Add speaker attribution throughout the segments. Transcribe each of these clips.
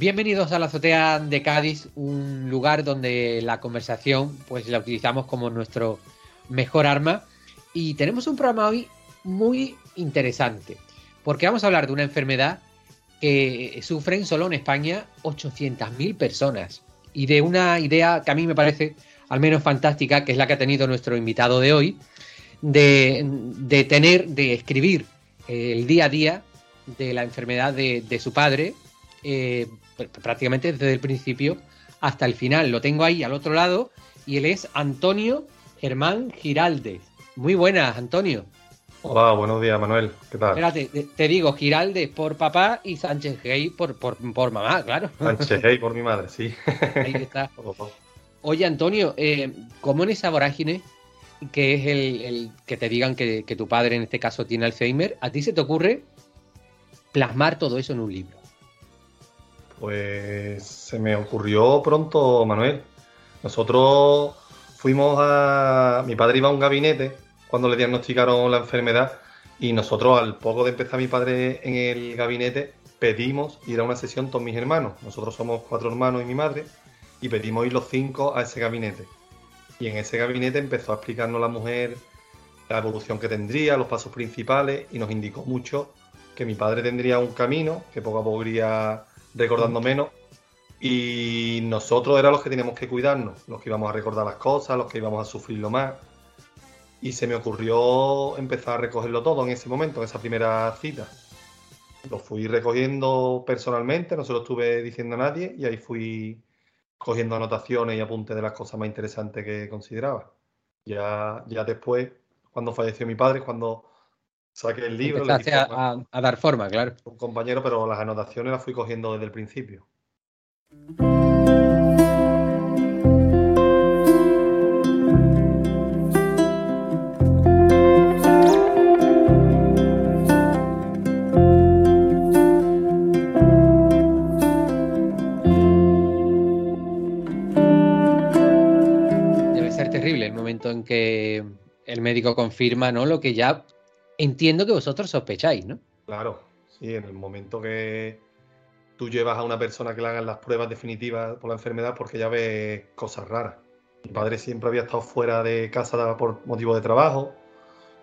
Speaker 1: Bienvenidos a la azotea de Cádiz, un lugar donde la conversación pues la utilizamos como nuestro mejor arma. Y tenemos un programa hoy muy interesante porque vamos a hablar de una enfermedad que sufren solo en España 800.000 personas. Y de una idea que a mí me parece al menos fantástica, que es la que ha tenido nuestro invitado de hoy, de, tener, de escribir el día a día de la enfermedad de, su padre, eh, prácticamente desde el principio hasta el final. Lo tengo ahí al otro lado y él es Antonio Germán Giraldes. Muy buenas, Antonio.
Speaker 2: Hola, buenos días, Manuel. ¿Qué tal?
Speaker 1: Espérate, te, digo Giraldes por papá y Sánchez Gay por, por, mamá, claro.
Speaker 2: Sánchez Gay por mi madre, sí.
Speaker 1: Ahí está. Oye, Antonio, eh, ¿cómo en esa vorágine que es el, que te digan que, que tu padre en este caso tiene Alzheimer, a ti se te ocurre plasmar todo eso en un libro?
Speaker 2: Pues se me ocurrió pronto, Manuel. Nosotros fuimos a... Mi padre iba a un gabinete cuando le diagnosticaron la enfermedad y nosotros al poco de empezar mi padre en el gabinete pedimos ir a una sesión todos mis hermanos. Nosotros somos cuatro hermanos y mi madre y pedimos ir los cinco a ese gabinete. Y en ese gabinete empezó a explicarnos la mujer la evolución que tendría, los pasos principales y nos indicó mucho que mi padre tendría un camino que poco a poco iría recordando menos. Y nosotros éramos los que teníamos que cuidarnos, los que íbamos a recordar las cosas, los que íbamos a sufrirlo más. Y se me ocurrió empezar a recogerlo todo en ese momento, en esa primera cita. Lo fui recogiendo personalmente, no se lo estuve diciendo a nadie y ahí fui cogiendo anotaciones y apuntes de las cosas más interesantes que consideraba. Ya, ya después, cuando falleció mi padre, cuando saqué el libro.
Speaker 1: A, dar forma, claro.
Speaker 2: Un compañero, pero las anotaciones las fui cogiendo desde el principio.
Speaker 1: Debe ser terrible el momento en que el médico confirma, ¿no? Lo que ya entiendo que vosotros sospecháis, ¿no?
Speaker 2: Claro, sí, en el momento que tú llevas a una persona que le hagan las pruebas definitivas por la enfermedad porque ya ves cosas raras. Mi padre siempre había estado fuera de casa por motivo de trabajo.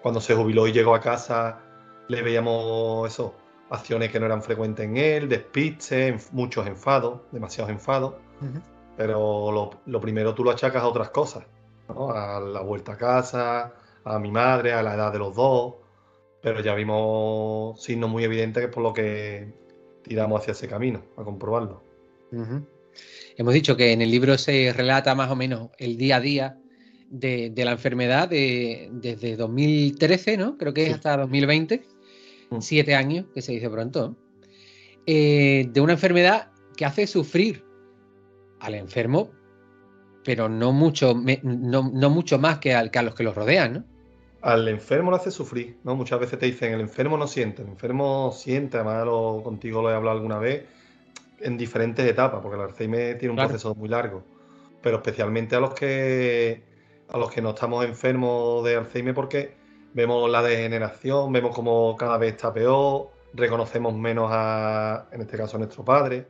Speaker 2: Cuando se jubiló y llegó a casa, le veíamos eso, acciones que no eran frecuentes en él, despistes, muchos enfados, demasiados enfados. Pero lo, lo, primero tú lo achacas a otras cosas, ¿no? a la vuelta a casa, a mi madre, a la edad de los dos pero ya vimos signos muy evidentes que es por lo que tiramos hacia ese camino, a comprobarlo.
Speaker 1: Hemos dicho que en el libro se relata más o menos el día a día de, la enfermedad desde 2013, ¿no? Creo que es hasta 2020, mm. siete años, que se dice pronto, eh, de una enfermedad que hace sufrir al enfermo, pero no mucho, no, mucho más que, que a los que los rodean, ¿no?
Speaker 2: Al enfermo lo hace sufrir, ¿no? Muchas veces te dicen, el enfermo no siente, el enfermo siente, además lo, contigo lo he hablado alguna vez, en diferentes etapas, porque el Alzheimer tiene un proceso muy largo, pero especialmente a los que a los que no estamos enfermos de Alzheimer porque vemos la degeneración, vemos como cada vez está peor, reconocemos menos a, en este caso, a nuestro padre,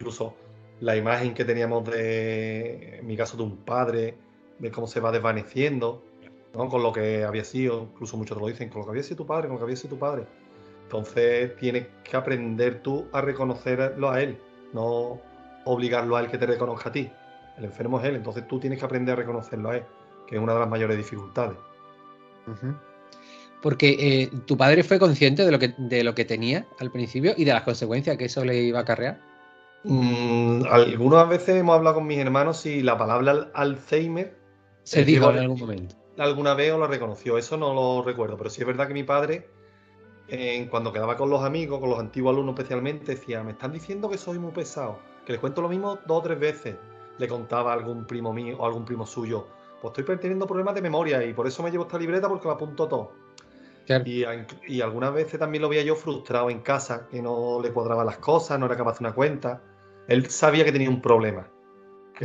Speaker 2: incluso la imagen que teníamos de, en mi caso, de un padre, de cómo se va desvaneciendo con lo que había sido, incluso muchos te lo dicen, con lo que había sido tu padre, con lo que había sido tu padre. Entonces tienes que aprender tú a reconocerlo a él, no obligarlo a él que te reconozca a ti. El enfermo es él, entonces tú tienes que aprender a reconocerlo a él, que es una de las mayores dificultades.
Speaker 1: Porque eh, tu padre fue consciente de lo, que, de lo que tenía al principio y de las consecuencias que eso le iba a acarrear.
Speaker 2: Mm, algunas veces hemos hablado con mis hermanos y la palabra Alzheimer
Speaker 1: se dijo en algún momento.
Speaker 2: Alguna vez o lo reconoció, eso no lo recuerdo, pero sí es verdad que mi padre, cuando quedaba con los amigos, con los antiguos alumnos especialmente, decía, me están diciendo que soy muy pesado, que les cuento lo mismo dos o tres veces. Le contaba a algún primo mío o algún primo suyo, pues estoy teniendo problemas de memoria y por eso me llevo esta libreta porque lo apunto todo. Y, y, algunas veces también lo veía yo frustrado en casa, que no le cuadraban las cosas, no era capaz de una cuenta. Él sabía que tenía un problema.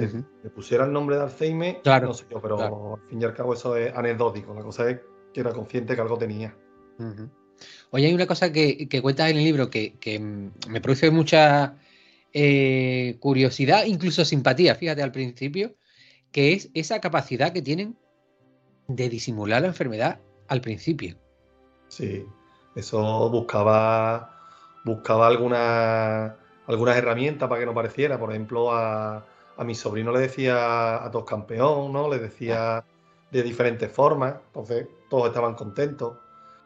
Speaker 2: Que le pusiera el nombre de Alzheimer,
Speaker 1: claro,
Speaker 2: no sé yo, pero al fin y al cabo eso es anecdótico. La cosa es que era consciente que algo tenía.
Speaker 1: Oye, hay una cosa que, cuentas en el libro que, me produce mucha eh, curiosidad, incluso simpatía, fíjate al principio, que es esa capacidad que tienen de disimular la enfermedad al principio.
Speaker 2: Sí, eso buscaba, buscaba alguna algunas herramientas para que no pareciera. Por ejemplo, a, mi sobrino le decía a todos campeón, ¿no? Le decía de diferentes formas, entonces todos estaban contentos.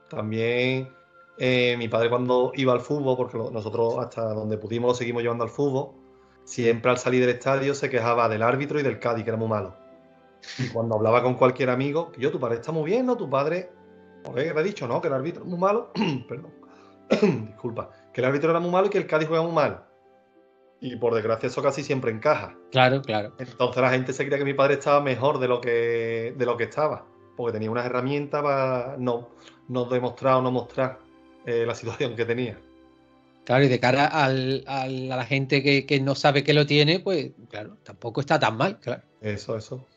Speaker 2: También eh, mi padre cuando iba al fútbol, porque nosotros hasta donde pudimos lo seguimos llevando al fútbol, siempre al salir del estadio se quejaba del árbitro y del Cádiz, que era muy malo. Y cuando hablaba con cualquier amigo, yo, tu padre está muy bien, ¿no? Tu padre, ¿qué le he dicho? No, que el árbitro es muy malo. Perdón. Disculpa. Que el árbitro era muy malo y que el Cádiz juega muy mal. Y por desgracia eso casi siempre encaja.
Speaker 1: Claro, claro.
Speaker 2: Entonces la gente se creía que mi padre estaba mejor de lo que, de lo que estaba, porque tenía unas herramientas para no, no demostrar o no mostrar eh, la situación que tenía.
Speaker 1: Claro, y de cara al, a la gente que, no sabe que lo tiene, pues claro, tampoco está tan mal, claro.
Speaker 2: Eso, eso.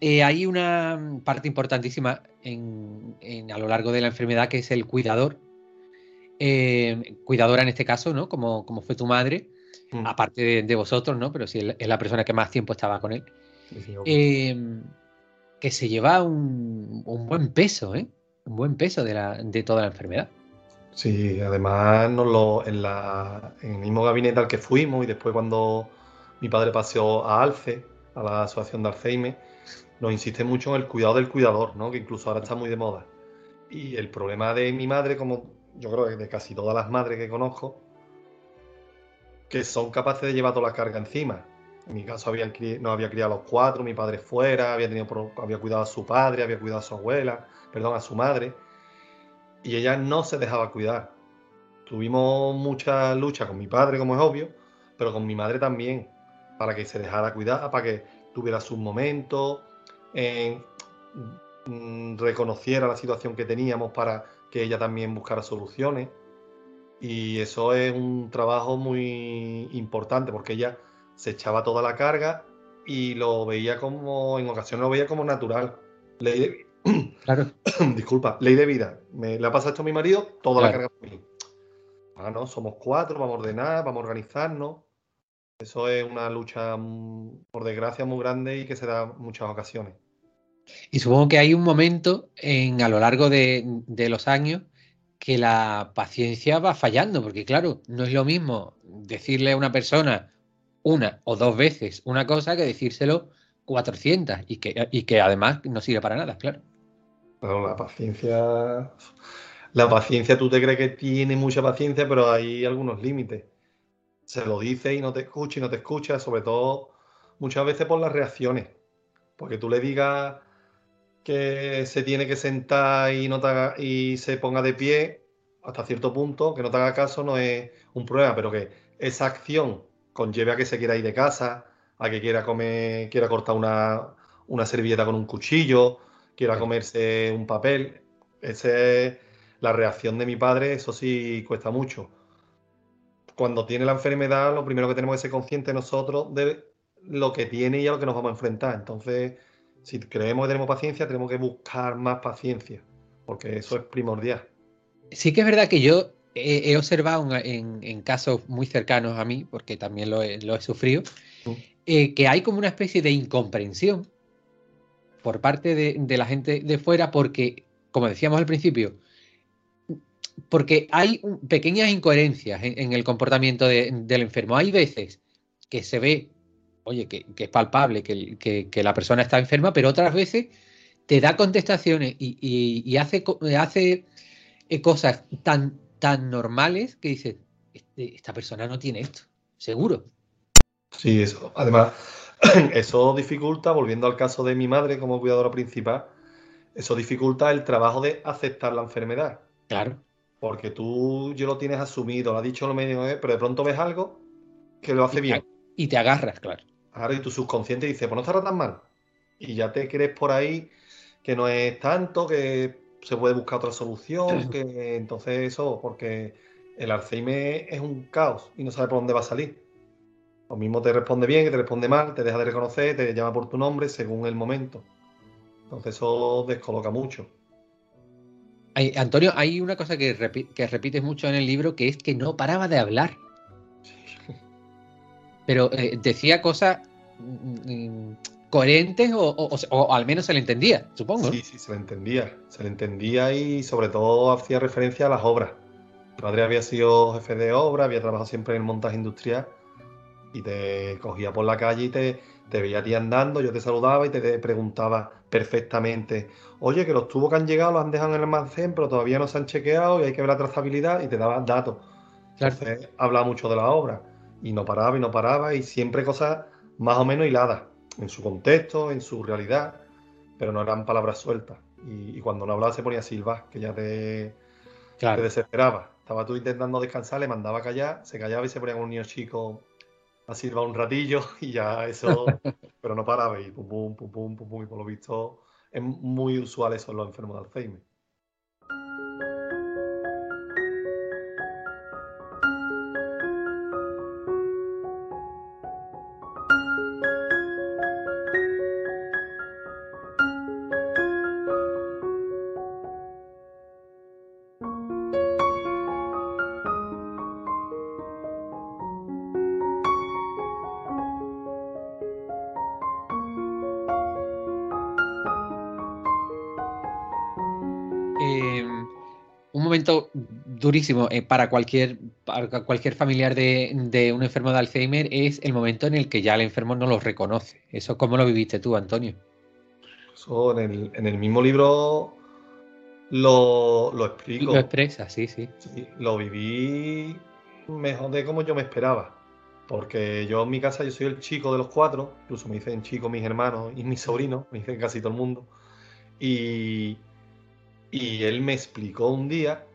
Speaker 1: Eh, hay una parte importantísima en, a lo largo de la enfermedad que es el cuidador. Eh, cuidadora en este caso, ¿no? Como, como fue tu madre Mm. aparte de, vosotros, ¿no? Pero si es la persona que más tiempo estaba con él. Em, que se lleva un, buen peso, ¿eh? Un buen peso de, toda la enfermedad.
Speaker 2: Sí, además en, el mismo gabinete al que fuimos y después cuando mi padre paseó a Alce, a la asociación de Alzheimer, nos insiste mucho en el cuidado del cuidador, ¿no? que incluso ahora está muy de moda. Y el problema de mi madre, como yo creo que de casi todas las madres que conozco, que son capaces de llevar toda la carga encima. En mi caso habían, no había criado a los cuatro, mi padre fuera, había, tenido, había cuidado a su padre, había cuidado a su abuela, perdón, a su madre, y ella no se dejaba cuidar. Tuvimos mucha lucha con mi padre, como es obvio, pero con mi madre también, para que se dejara cuidar, para que tuviera sus momentos, mm, reconociera la situación que teníamos para que ella también buscara soluciones. Y eso es un trabajo muy importante porque ella se echaba toda la carga y lo veía como, en ocasiones lo veía como natural. Ley de, claro. Disculpa, ley de vida. Me le ha pasado esto a mi marido, toda la carga para mí. Ah, no, somos cuatro, vamos a ordenar, vamos a organizarnos. Eso es una lucha, mm, por desgracia, muy grande y que se da en muchas ocasiones.
Speaker 1: Y supongo que hay un momento en, a lo largo de, de los años que la paciencia va fallando, porque claro, no es lo mismo decirle a una persona una o dos veces una cosa que decírselo 400 y que, y que además no sirve para nada, claro.
Speaker 2: La paciencia, la paciencia, tú te crees que tiene mucha paciencia, pero hay algunos límites. Se lo dice y no te escucha y no te escucha, sobre todo muchas veces por las reacciones. Porque tú le digas que se tiene que sentar y, no y se ponga de pie hasta cierto punto, que no te haga caso no es un problema, pero que esa acción conlleve a que se quiera ir de casa, a que quiera comer, quiera cortar una, una servilleta con un cuchillo, quiera comerse un papel. Esa es la reacción de mi padre, eso sí cuesta mucho. Cuando tiene la enfermedad, lo primero que tenemos que ser conscientes nosotros de lo que tiene y a lo que nos vamos a enfrentar. Entonces, si creemos que tenemos paciencia, tenemos que buscar más paciencia, porque eso es primordial.
Speaker 1: Sí que es verdad que yo he, observado en, casos muy cercanos a mí, porque también lo he, sufrido, eh, que hay como una especie de incomprensión por parte de, la gente de fuera, porque, como decíamos al principio, porque hay pequeñas incoherencias en, el comportamiento del enfermo. Hay veces que se ve oye, que, es palpable que, la persona está enferma, pero otras veces te da contestaciones y, hace, hace eh, cosas tan, tan normales que dices, este, esta persona no tiene esto. seguro.
Speaker 2: Sí, eso. Además, eso dificulta, volviendo al caso de mi madre como cuidadora principal, eso dificulta el trabajo de aceptar la enfermedad.
Speaker 1: Claro.
Speaker 2: Porque tú yo lo tienes asumido, lo ha dicho lo medio, pero de pronto ves algo que lo hace bien.
Speaker 1: Y te agarras, claro.
Speaker 2: Claro, y tu subconsciente dice, pues no estará tan mal. Y ya te crees por ahí que no es tanto, que se puede buscar otra solución, que entonces eso, porque el Alzheimer es un caos y no sabe por dónde va a salir. Lo mismo te responde bien, que te responde mal, te deja de reconocer, te llama por tu nombre según el momento. Entonces eso descoloca mucho.
Speaker 1: Antonio, hay una cosa que, repites mucho en el libro que es que no paraba de hablar. Pero eh, decía cosas mm, mm, coherentes o, al menos se le entendía, supongo.
Speaker 2: Sí, sí, se le entendía. Se le entendía y sobre todo hacía referencia a las obras. Mi padre había sido jefe de obra, había trabajado siempre en el montaje industrial y te cogía por la calle y te, te veía a ti andando, yo te saludaba y te preguntaba perfectamente, oye, que los tubos que han llegado los han dejado en el almacén, pero todavía no se han chequeado y hay que ver la trazabilidad y te daba datos. Entonces hablaba mucho de la obra y no paraba y no paraba y siempre cosas más o menos hiladas en su contexto, en su realidad, pero no eran palabras sueltas. Y, cuando no hablaba se ponía silbar, que ya te, te desesperaba. Estaba tú intentando descansar, le mandaba callar, se callaba y se ponía con un niño chico a silbar un ratillo y ya eso, pero no paraba y pum, pum, pum, pum, pum, pum, y por lo visto es muy usual eso en los enfermos de Alzheimer.
Speaker 1: Durísimo eh, para, cualquier, cualquier familiar de, un enfermo de Alzheimer es el momento en el que ya el enfermo no lo reconoce. ¿Eso cómo lo viviste tú, Antonio?
Speaker 2: Eso en el, mismo libro lo, lo, explico.
Speaker 1: Lo expresa, sí, sí,
Speaker 2: sí. Lo viví mejor de como yo me esperaba. Porque yo en mi casa yo soy el chico de los cuatro, incluso me dicen chico mis hermanos y mis sobrinos, me dicen casi todo el mundo. Y, y él me explicó un día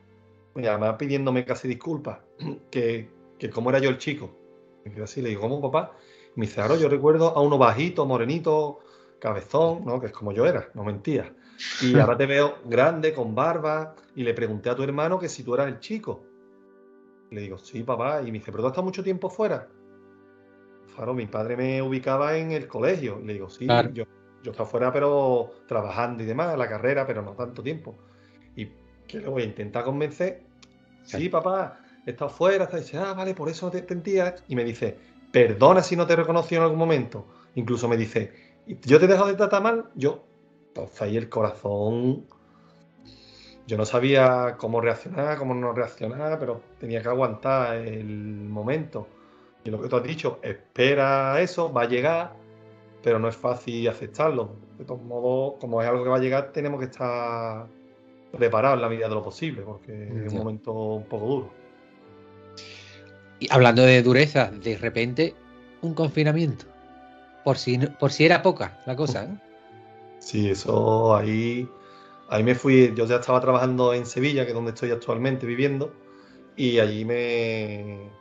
Speaker 2: y además pidiéndome casi disculpas, que, que cómo era yo el chico. Y así, le digo, ¿cómo papá? Y me dice, claro, yo recuerdo a uno bajito, morenito, cabezón, ¿no? Que es como yo era, no mentía. Y ahora te veo grande, con barba, y le pregunté a tu hermano que si tú eras el chico. le digo, sí, papá, y me dice, ¿pero tú has estado mucho tiempo fuera? Claro, mi padre me ubicaba en el colegio. Y le digo, sí, yo, yo estaba fuera, pero trabajando y demás, la carrera, pero no tanto tiempo. Y que lo voy a intentar convencer. Sí, papá, he estado fuera, está dice, ah, vale, por eso te sentías. Y me dice, perdona si no te reconocí en algún momento. Incluso me dice, yo te he dejado de tratar mal, yo. Entonces ahí el corazón. Yo no sabía cómo reaccionar, cómo no reaccionar, pero tenía que aguantar el momento. Y lo que tú has dicho, espera eso, va a llegar, pero no es fácil aceptarlo. De todos modos, como es algo que va a llegar, tenemos que estar preparado en la medida de lo posible, porque es un momento un poco duro.
Speaker 1: Y hablando de dureza, de repente un confinamiento. Por si, por si era poca la cosa. ¿eh?
Speaker 2: Sí, eso ahí, ahí me fui. Yo ya estaba trabajando en Sevilla, que es donde estoy actualmente viviendo, y allí me,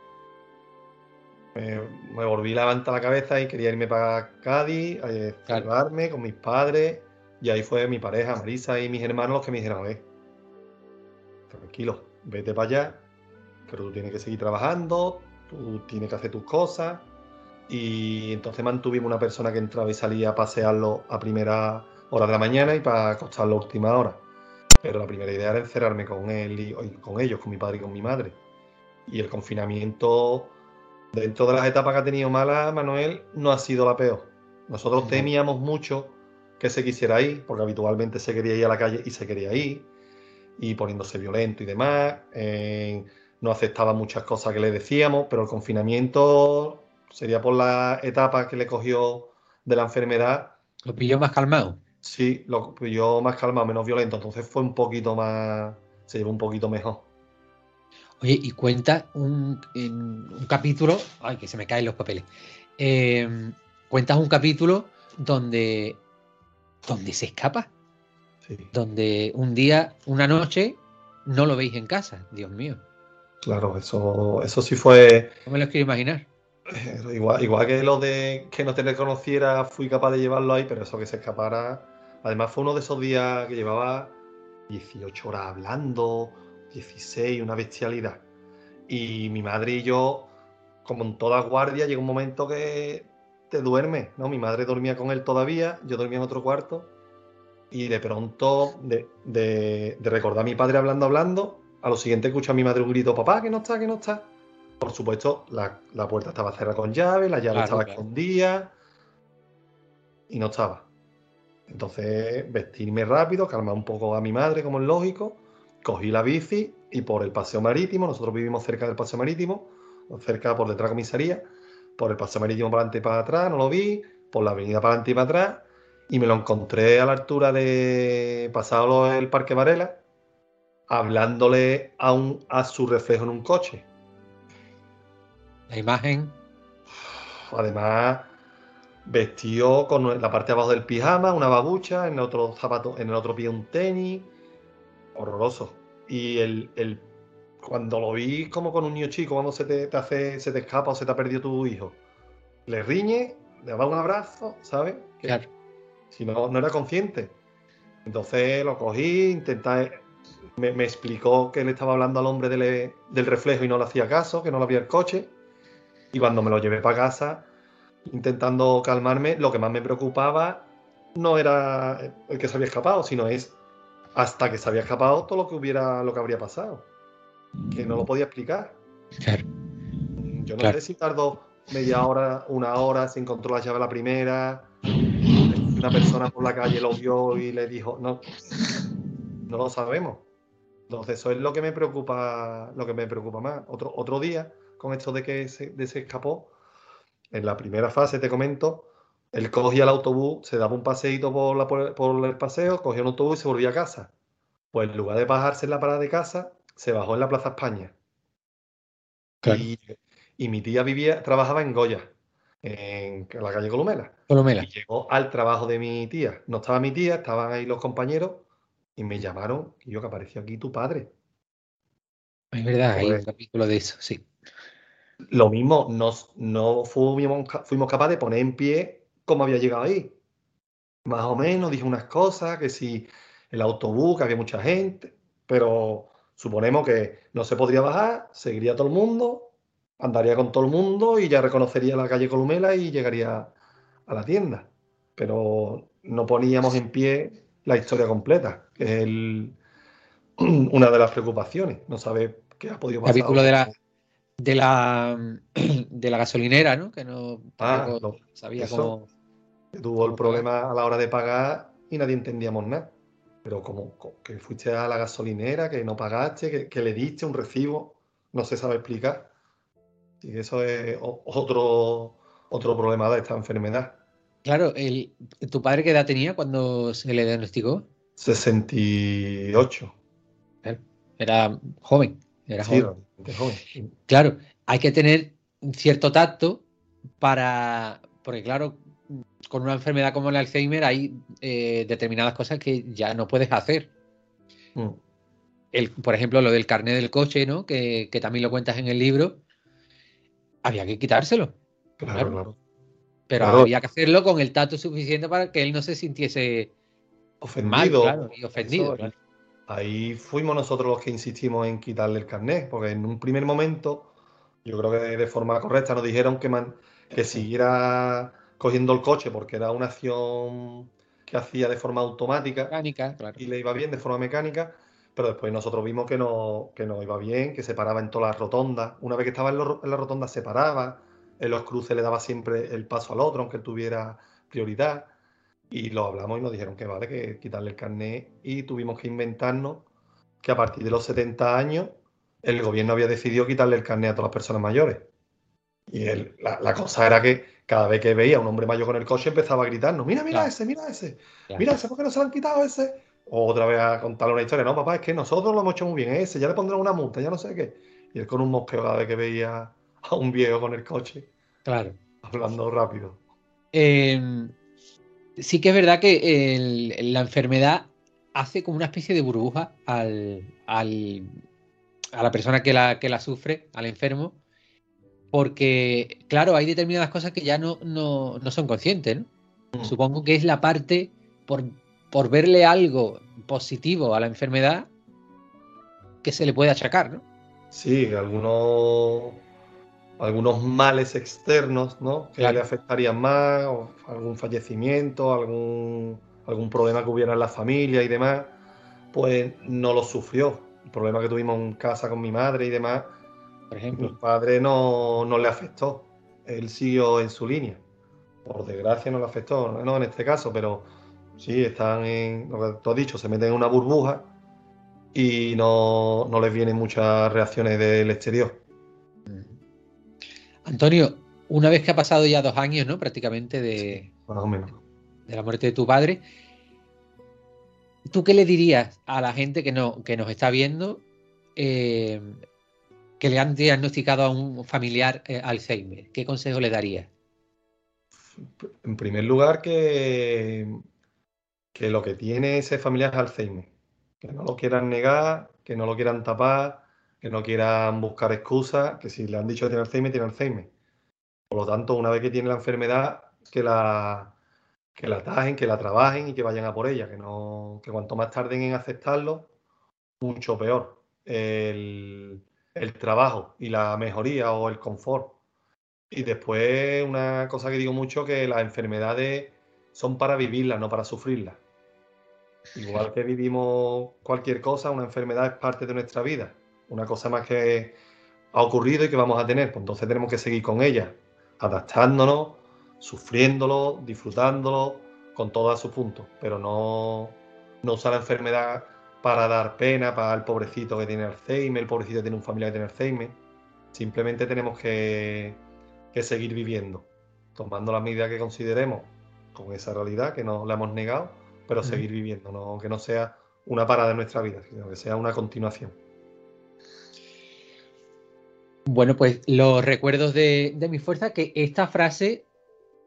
Speaker 2: me, volví a levantar la cabeza y quería irme para Cádiz, a salvarme con mis padres y ahí fue mi pareja, Marisa y mis hermanos los que me dijeron, eh, tranquilo, vete para allá, pero tú tienes que seguir trabajando, tú tienes que hacer tus cosas. Y entonces mantuvimos una persona que entraba y salía a pasearlo a primera hora de la mañana y para acostarlo a última hora. Pero la primera idea era encerrarme con él y, con ellos, con mi padre y con mi madre. Y el confinamiento, dentro de las etapas que ha tenido mala, Manuel, no ha sido la peor. Nosotros temíamos mucho que se quisiera ir, porque habitualmente se quería ir a la calle y se quería ir, y poniéndose violento y demás. Eh, no aceptaba muchas cosas que le decíamos, pero el confinamiento sería por la etapa que le cogió de la enfermedad.
Speaker 1: ¿Lo pilló más calmado?
Speaker 2: Sí, lo pilló más calmado, menos violento, entonces fue un poquito más, se llevó un poquito mejor.
Speaker 1: Oye, y cuenta un, capítulo, ay, que se me caen los papeles. Eh, cuentas un capítulo donde, donde se escapa. Donde un día, una noche, no lo veis en casa, Dios mío.
Speaker 2: Claro, eso, eso sí fue.
Speaker 1: No me lo quiero imaginar.
Speaker 2: Eh, igual, igual que lo de que no te reconociera, fui capaz de llevarlo ahí, pero eso que se escapara. Además, fue uno de esos días que llevaba 18 horas hablando, 16, una bestialidad. Y mi madre y yo, como en toda guardia, llega un momento que te duerme, ¿no? Mi madre dormía con él todavía, yo dormía en otro cuarto. Y de pronto, de, de, recordar a mi padre hablando, hablando, a lo siguiente escucho a mi madre un grito, papá, que no está, que no está. Por supuesto, la, puerta estaba cerrada con llave, la llave estaba escondida y no estaba. Entonces, vestirme rápido, calmar un poco a mi madre, como es lógico, cogí la bici y por el paseo marítimo, nosotros vivimos cerca del paseo marítimo, cerca por detrás de la comisaría, por el paseo marítimo para adelante y para atrás, no lo vi, por la avenida para adelante y para atrás, y me lo encontré a la altura de pasado el Parque Varela, hablándole a, un, a su reflejo en un coche.
Speaker 1: La imagen.
Speaker 2: Además, vestido con la parte de abajo del pijama, una babucha, en el otro zapato, en el otro pie un tenis. Horroroso. Y el, cuando lo vi como con un niño chico, cuando se te, hace, se te escapa o se te ha perdido tu hijo, le riñe, le da un abrazo, ¿sabes?
Speaker 1: Claro.
Speaker 2: Si no, no era consciente. Entonces lo cogí, intenté, me, explicó que le estaba hablando al hombre del, del, reflejo y no le hacía caso, que no lo había el coche. Y cuando me lo llevé para casa, intentando calmarme, lo que más me preocupaba no era el que se había escapado, sino es hasta que se había escapado todo lo que hubiera, lo que habría pasado. Que no lo podía explicar. Yo no sé si tardó media hora, una hora, se encontró la llave la primera, una persona por la calle lo vio y le dijo, no, no lo sabemos. Entonces eso es lo que me preocupa, lo que me preocupa más. Otro, otro día, con esto de que se, de se escapó, en la primera fase te comento, él cogía el autobús, se daba un paseíto por, la, por, el paseo, cogía un autobús y se volvía a casa. Pues en lugar de bajarse en la parada de casa, se bajó en la Plaza España. Y, mi tía vivía, trabajaba en Goya, en, la calle Columela.
Speaker 1: Columela.
Speaker 2: Y llegó al trabajo de mi tía. No estaba mi tía, estaban ahí los compañeros y me llamaron y yo que apareció aquí tu padre.
Speaker 1: Es verdad, hay un pues capítulo de eso, sí.
Speaker 2: Lo mismo, nos, no fuimos, fuimos capaces de poner en pie cómo había llegado ahí. Más o menos dije unas cosas, que si el autobús, que había mucha gente, pero suponemos que no se podría bajar, seguiría todo el mundo, andaría con todo el mundo y ya reconocería la calle Columela y llegaría a la tienda. Pero no poníamos en pie la historia completa, que es una de las preocupaciones. No sabe qué ha podido pasar.
Speaker 1: Capítulo de la, de la, de la gasolinera, ¿no? Que no,
Speaker 2: ah, sabía cómo tuvo el problema a la hora de pagar y nadie entendíamos nada. Pero como, que fuiste a la gasolinera, que no pagaste, que, le diste un recibo, no se sabe explicar. Y eso es otro, otro problema de esta enfermedad.
Speaker 1: Claro, el, ¿tu padre qué edad tenía cuando se le diagnosticó?
Speaker 2: 68.
Speaker 1: Era joven. Era joven. joven. Claro, hay que tener cierto tacto para. Porque, claro, con una enfermedad como el Alzheimer hay eh, determinadas cosas que ya no puedes hacer. Mm. El, por ejemplo, lo del carnet del coche, ¿no? Que, también lo cuentas en el libro. Había que quitárselo.
Speaker 2: Claro, claro.
Speaker 1: Pero había que hacerlo con el tacto suficiente para que él no se sintiese
Speaker 2: ofendido.
Speaker 1: y ofendido.
Speaker 2: Ahí fuimos nosotros los que insistimos en quitarle el carnet, porque en un primer momento, yo creo que de forma correcta nos dijeron que, man, que siguiera cogiendo el coche porque era una acción que hacía de forma automática
Speaker 1: mecánica,
Speaker 2: y le iba bien de forma mecánica, pero después nosotros vimos que no, que no iba bien, que se paraba en todas las rotondas. Una vez que estaba en, la rotonda se paraba, en los cruces le daba siempre el paso al otro, aunque tuviera prioridad. Y lo hablamos y nos dijeron que vale, que quitarle el carnet y tuvimos que inventarnos que a partir de los 70 años el gobierno había decidido quitarle el carnet a todas las personas mayores. Y la, cosa era que cada vez que veía a un hombre mayor con el coche empezaba a gritarnos, mira, mira ese, mira ese, mira ese, ¿por qué no se lo han quitado ese? O otra vez a contarle una historia, no, papá, es que nosotros lo hemos hecho muy bien, ese, ya le pondremos una multa, ya no sé qué. Y él con un mosqueo cada vez que veía a un viejo con el coche.
Speaker 1: Claro.
Speaker 2: Hablando rápido.
Speaker 1: Em, sí que es verdad que la enfermedad hace como una especie de burbuja al, al, a la persona que la, que la sufre, al enfermo, porque, claro, hay determinadas cosas que ya no, no, no son conscientes, ¿no? Mm. Supongo que es la parte, por, por verle algo positivo a la enfermedad, que se le puede achacar, ¿no?
Speaker 2: Sí, algunos, algunos males externos, ¿no? Que le afectarían más, o algún fallecimiento, algún, algún problema que hubiera en la familia y demás, pues no lo sufrió. El problema que tuvimos en casa con mi madre y demás, por ejemplo. Mi padre no, no le afectó. Él siguió en su línea. Por desgracia no le afectó, no en este caso, pero sí, están en, lo que tú has dicho, se meten en una burbuja y no, les vienen muchas reacciones del exterior.
Speaker 1: Antonio, una vez que ha pasado ya dos años, ¿no? Prácticamente de, de la muerte de tu padre, ¿tú qué le dirías a la gente que, no, que nos está viendo eh, que le han diagnosticado a un familiar eh, Alzheimer? ¿Qué consejo le darías?
Speaker 2: En primer lugar, que, que lo que tiene ese familiar es Alzheimer que no lo quieran negar, que no lo quieran tapar, que no quieran buscar excusas, que si le han dicho que tiene Alzheimer, tiene Alzheimer. Por lo tanto, una vez que tiene la enfermedad, que la, que la atajen, que la trabajen y que vayan a por ella, que, no, que cuanto más tarden en aceptarlo, mucho peor. El, el trabajo y la mejoría o el confort. Y después una cosa que digo mucho, que las enfermedades son para vivirlas, no para sufrirlas. Igual que vivimos cualquier cosa, una enfermedad es parte de nuestra vida. Una cosa más que ha ocurrido y que vamos a tener. Pues entonces tenemos que seguir con ella, adaptándonos, sufriéndolo, disfrutándolo, con todos sus puntos. Pero no, no usar la enfermedad para dar pena para el pobrecito que tiene Alzheimer, el pobrecito que tiene un familiar que tiene Alzheimer. Simplemente tenemos que, que seguir viviendo, tomando las medidas que consideremos con esa realidad que no la hemos negado pero seguir viviendo, no, que no sea una parada de nuestra vida, sino que sea una continuación.
Speaker 1: Bueno, pues los recuerdos de, mi fuerza, que esta frase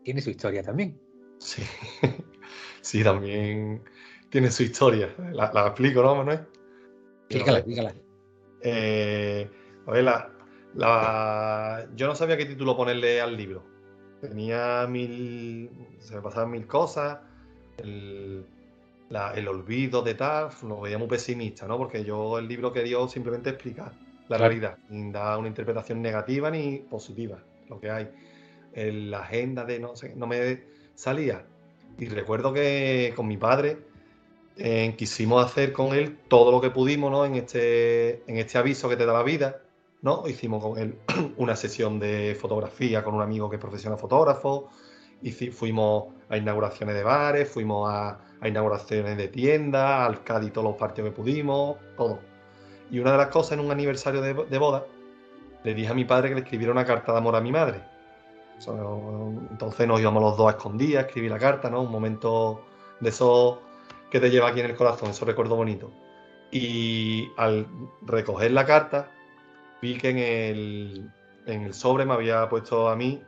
Speaker 1: tiene su historia también.
Speaker 2: Sí, sí, también tiene su historia. La, explico, ¿no, Manuel?
Speaker 1: Explícala, explícala.
Speaker 2: Eh, a ver, la, yo no sabía qué título ponerle al libro. Tenía mil. Se me pasaban mil cosas. El, el olvido de tal, lo veía muy pesimista, ¿no? Porque yo el libro quería simplemente explicar la realidad, sin dar una interpretación negativa ni positiva, lo que hay. En la agenda de no sé, no me salía. Y recuerdo que con mi padre eh, quisimos hacer con él todo lo que pudimos, ¿no? En este, en este aviso que te da la vida, ¿no? Hicimos con él una sesión de fotografía con un amigo que es profesional fotógrafo, y fuimos a inauguraciones de bares, fuimos a, inauguraciones de tiendas, al Cádiz todos los partidos que pudimos, todo. Y una de las cosas en un aniversario de, boda, le dije a mi padre que le escribiera una carta de amor a mi madre. entonces nos íbamos los dos a escondidas, escribí la carta, ¿no? Un momento de eso que te lleva aquí en el corazón, eso recuerdo bonito. Y al recoger la carta, vi que en el, en el sobre me había puesto a mí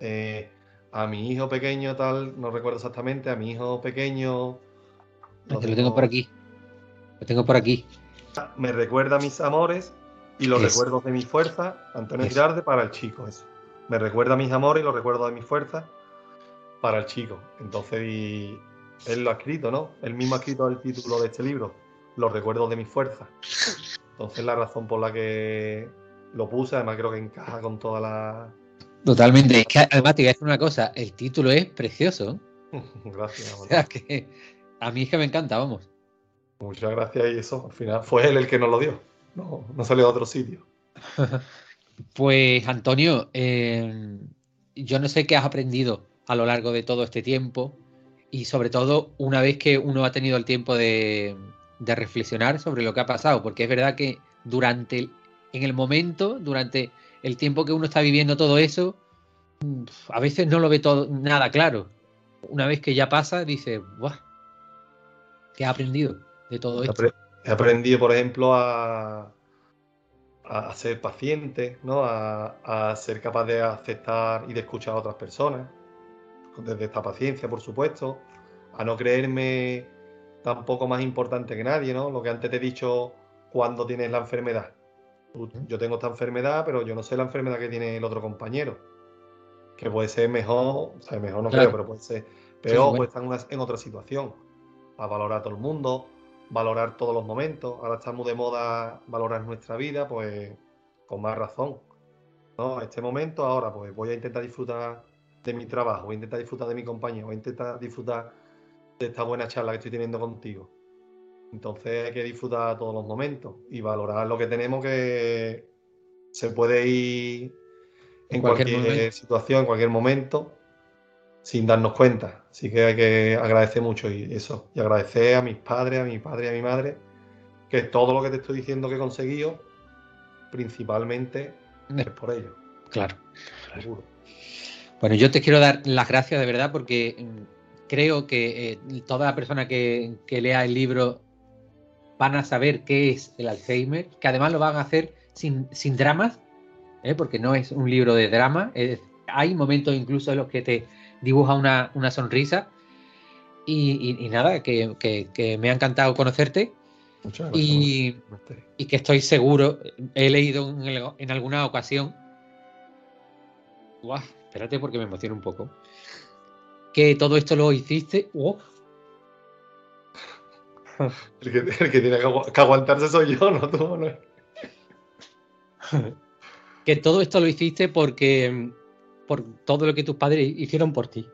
Speaker 2: eh, a mi hijo pequeño, tal, no recuerdo exactamente, a mi hijo pequeño.
Speaker 1: lo tengo por aquí. Lo tengo por aquí.
Speaker 2: Me recuerda a mis amores y los recuerdos de mi fuerza, Antonio Girarde, para el chico, eso. Me recuerda a mis amores y los recuerdos de mi fuerza para el chico. Entonces, él lo ha escrito, ¿no? Él mismo ha escrito el título de este libro, Los recuerdos de mi fuerza. Entonces, la razón por la que lo puse, además creo que encaja con toda la,
Speaker 1: Totalmente. Es que además te voy a decir una cosa, el título es precioso.
Speaker 2: Gracias.
Speaker 1: O sea, que a mí es que me encanta, vamos.
Speaker 2: Muchas gracias y eso, al final fue él el que nos lo dio. No, no salió a otro sitio.
Speaker 1: pues Antonio, eh, yo no sé qué has aprendido a lo largo de todo este tiempo y sobre todo una vez que uno ha tenido el tiempo de, de reflexionar sobre lo que ha pasado, porque es verdad que durante, en el momento, durante el tiempo que uno está viviendo todo eso, a veces no lo ve todo nada claro. Una vez que ya pasa, dice, ¡buah! ¿Qué ha aprendido de todo esto?
Speaker 2: He aprendido, por ejemplo, a, a, ser paciente, ¿no? A, ser capaz de aceptar y de escuchar a otras personas, desde esta paciencia, por supuesto, a no creerme tampoco más importante que nadie, ¿no? Lo que antes te he dicho cuando tienes la enfermedad. Yo tengo esta enfermedad, pero yo no sé la enfermedad que tiene el otro compañero. Que puede ser mejor, o sea, mejor no creo, pero puede ser peor, puede estar en, otra situación. A valorar a todo el mundo, valorar todos los momentos. Ahora estamos de moda valorar nuestra vida, pues con más razón. ¿no? Este momento, ahora, pues voy a intentar disfrutar de mi trabajo, voy a intentar disfrutar de mi compañero, voy a intentar disfrutar de esta buena charla que estoy teniendo contigo. Entonces hay que disfrutar todos los momentos y valorar lo que tenemos que se puede ir en, cualquier, situación, en cualquier momento, sin darnos cuenta. Así que hay que agradecer mucho y eso. Y agradecer a mis padres, a mi padre y a mi madre, que todo lo que te estoy diciendo que he conseguido, principalmente es por ellos.
Speaker 1: Claro. Seguro. Bueno, yo te quiero dar las gracias de verdad porque mm, creo que eh, toda la persona que, lea el libro van a saber qué es el Alzheimer, que además lo van a hacer sin, sin dramas, ¿eh? porque no es un libro de drama. hay momentos incluso en los que te dibuja una, sonrisa. Y, nada, que, me ha encantado conocerte. Muchas gracias. Y, y, que estoy seguro, he leído en, alguna ocasión. Guau, espérate porque me emociona un poco. Que todo esto lo hiciste.
Speaker 2: El que, tiene que aguantarse soy yo, no tú, no.
Speaker 1: que todo esto lo hiciste porque por todo lo que tus padres hicieron por ti.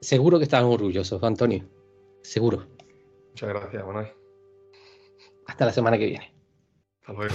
Speaker 1: Seguro que estaban orgullosos, Antonio. Seguro.
Speaker 2: Muchas gracias, Manuel.
Speaker 1: Hasta la semana que viene. Hasta luego.